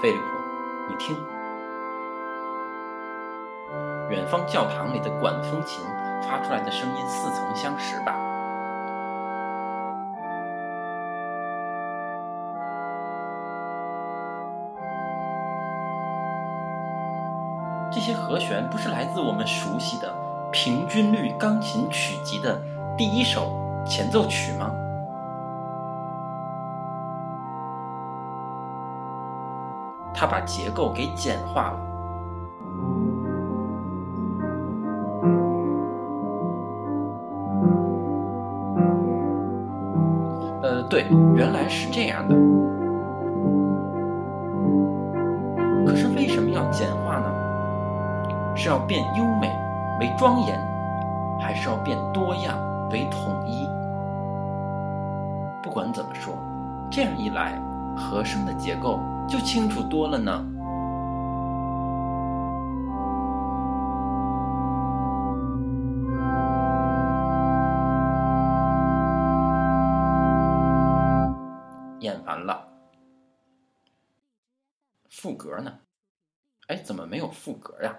菲利普，你听，远方教堂里的管风琴发出来的声音似曾相识吧？这些和弦不是来自我们熟悉的平均律钢琴曲集的第一首前奏曲吗？他把结构给简化了。呃，对，原来是这样的。可是为什么要简化呢？是要变优美为庄严，还是要变多样为统一？不管怎么说，这样一来，和声的结构。就清楚多了呢。演完了，副歌呢？哎，怎么没有副歌呀？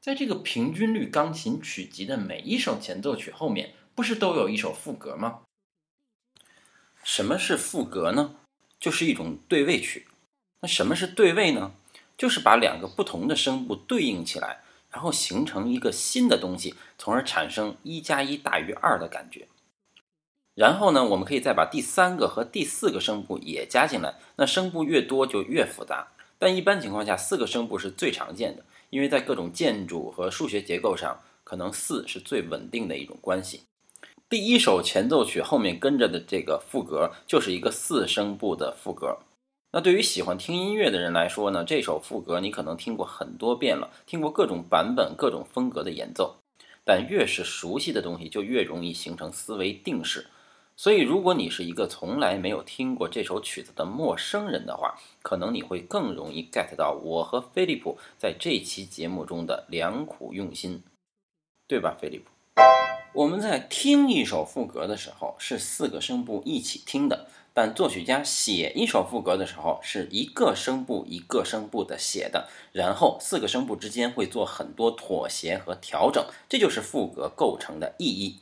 在这个平均律钢琴曲集的每一首前奏曲后面，不是都有一首副歌吗？什么是副歌呢？就是一种对位曲，那什么是对位呢？就是把两个不同的声部对应起来，然后形成一个新的东西，从而产生一加一大于二的感觉。然后呢，我们可以再把第三个和第四个声部也加进来，那声部越多就越复杂。但一般情况下，四个声部是最常见的，因为在各种建筑和数学结构上，可能四是最稳定的一种关系。第一首前奏曲后面跟着的这个副歌就是一个四声部的副歌。那对于喜欢听音乐的人来说呢，这首副歌你可能听过很多遍了，听过各种版本、各种风格的演奏。但越是熟悉的东西，就越容易形成思维定式。所以，如果你是一个从来没有听过这首曲子的陌生人的话，可能你会更容易 get 到我和飞利浦在这期节目中的良苦用心，对吧，飞利浦？我们在听一首副歌的时候是四个声部一起听的，但作曲家写一首副歌的时候是一个声部一个声部的写的，然后四个声部之间会做很多妥协和调整，这就是副歌构成的意义。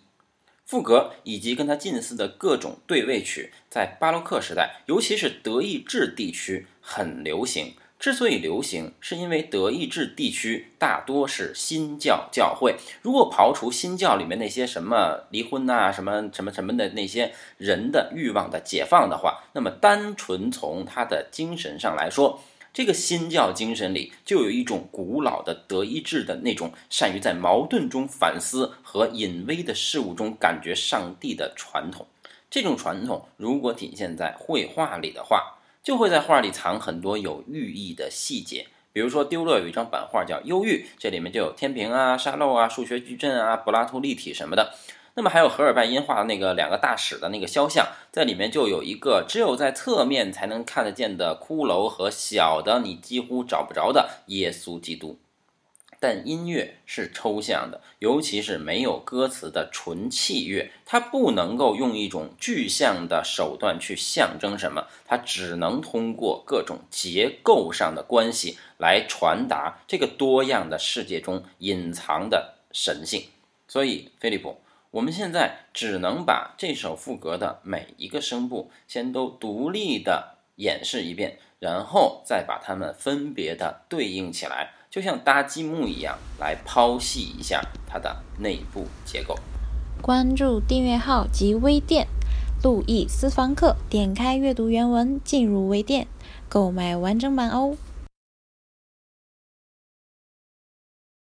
副歌以及跟它近似的各种对位曲，在巴洛克时代，尤其是德意志地区很流行。之所以流行，是因为德意志地区大多是新教教会。如果刨除新教里面那些什么离婚呐、什么什么什么的那些人的欲望的解放的话，那么单纯从他的精神上来说，这个新教精神里就有一种古老的德意志的那种善于在矛盾中反思和隐微的事物中感觉上帝的传统。这种传统如果体现在绘画里的话，就会在画里藏很多有寓意的细节，比如说丢勒有一张版画叫《忧郁》，这里面就有天平啊、沙漏啊、数学矩阵啊、柏拉图立体什么的。那么还有荷尔拜因画的那个两个大使的那个肖像，在里面就有一个只有在侧面才能看得见的骷髅和小的你几乎找不着的耶稣基督。但音乐是抽象的，尤其是没有歌词的纯器乐，它不能够用一种具象的手段去象征什么，它只能通过各种结构上的关系来传达这个多样的世界中隐藏的神性。所以，菲利普，我们现在只能把这首副歌的每一个声部先都独立的演示一遍，然后再把它们分别的对应起来。就像搭积木一样，来剖析一下它的内部结构。关注订阅号及微店，路易私房客，点开阅读原文，进入微店，购买完整版哦。